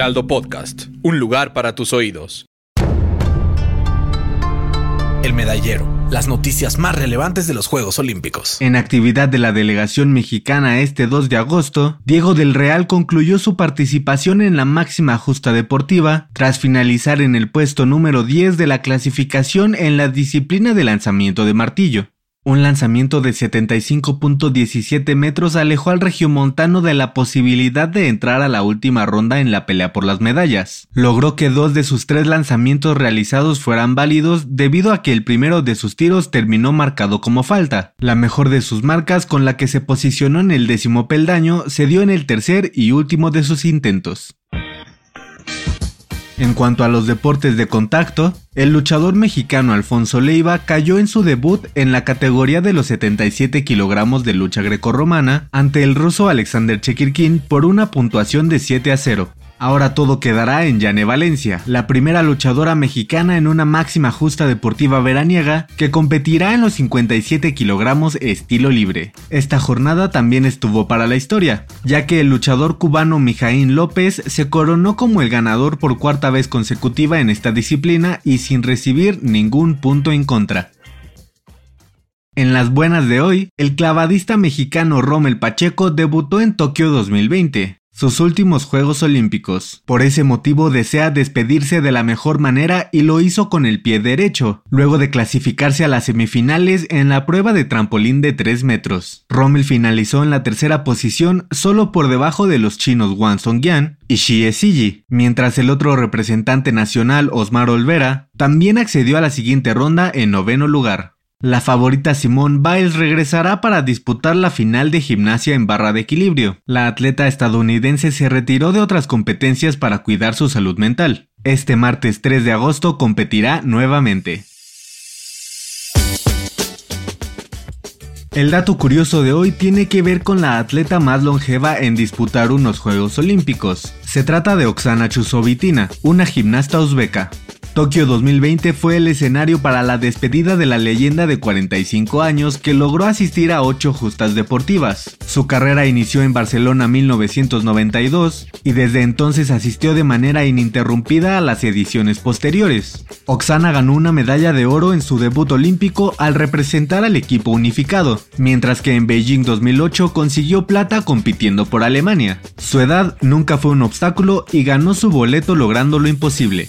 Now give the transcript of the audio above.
Heraldo Podcast, un lugar para tus oídos. El medallero, las noticias más relevantes de los Juegos Olímpicos. En actividad de la delegación mexicana este 2 de agosto, Diego del Real concluyó su participación en la máxima justa deportiva tras finalizar en el puesto número 10 de la clasificación en la disciplina de lanzamiento de martillo. Un lanzamiento de 75.17 metros alejó al regiomontano de la posibilidad de entrar a la última ronda en la pelea por las medallas. Logró que dos de sus tres lanzamientos realizados fueran válidos debido a que el primero de sus tiros terminó marcado como falta. La mejor de sus marcas con la que se posicionó en el décimo peldaño se dio en el tercer y último de sus intentos. En cuanto a los deportes de contacto, el luchador mexicano Alfonso Leiva cayó en su debut en la categoría de los 77 kilogramos de lucha grecorromana ante el ruso Alexander Chekirkin por una puntuación de 7 a 0. Ahora todo quedará en Yane Valencia, la primera luchadora mexicana en una máxima justa deportiva veraniega que competirá en los 57 kilogramos estilo libre. Esta jornada también estuvo para la historia, ya que el luchador cubano Mijaín López se coronó como el ganador por cuarta vez consecutiva en esta disciplina y sin recibir ningún punto en contra. En las buenas de hoy, el clavadista mexicano Rommel Pacheco debutó en Tokio 2020, sus últimos Juegos Olímpicos. Por ese motivo desea despedirse de la mejor manera y lo hizo con el pie derecho, luego de clasificarse a las semifinales en la prueba de trampolín de 3 metros. Rommel finalizó en la tercera posición solo por debajo de los chinos Wang Songyan y Xie Siji, mientras el otro representante nacional Osmar Olvera también accedió a la siguiente ronda en noveno lugar. La favorita Simone Biles regresará para disputar la final de gimnasia en barra de equilibrio. La atleta estadounidense se retiró de otras competencias para cuidar su salud mental. Este martes 3 de agosto competirá nuevamente. El dato curioso de hoy tiene que ver con la atleta más longeva en disputar unos Juegos Olímpicos. Se trata de Oksana Chusovitina, una gimnasta uzbeka. Tokio 2020 fue el escenario para la despedida de la leyenda de 45 años que logró asistir a 8 justas deportivas. Su carrera inició en Barcelona 1992 y desde entonces asistió de manera ininterrumpida a las ediciones posteriores. Oksana ganó una medalla de oro en su debut olímpico al representar al equipo unificado, mientras que en Beijing 2008 consiguió plata compitiendo por Alemania. Su edad nunca fue un obstáculo y ganó su boleto logrando lo imposible.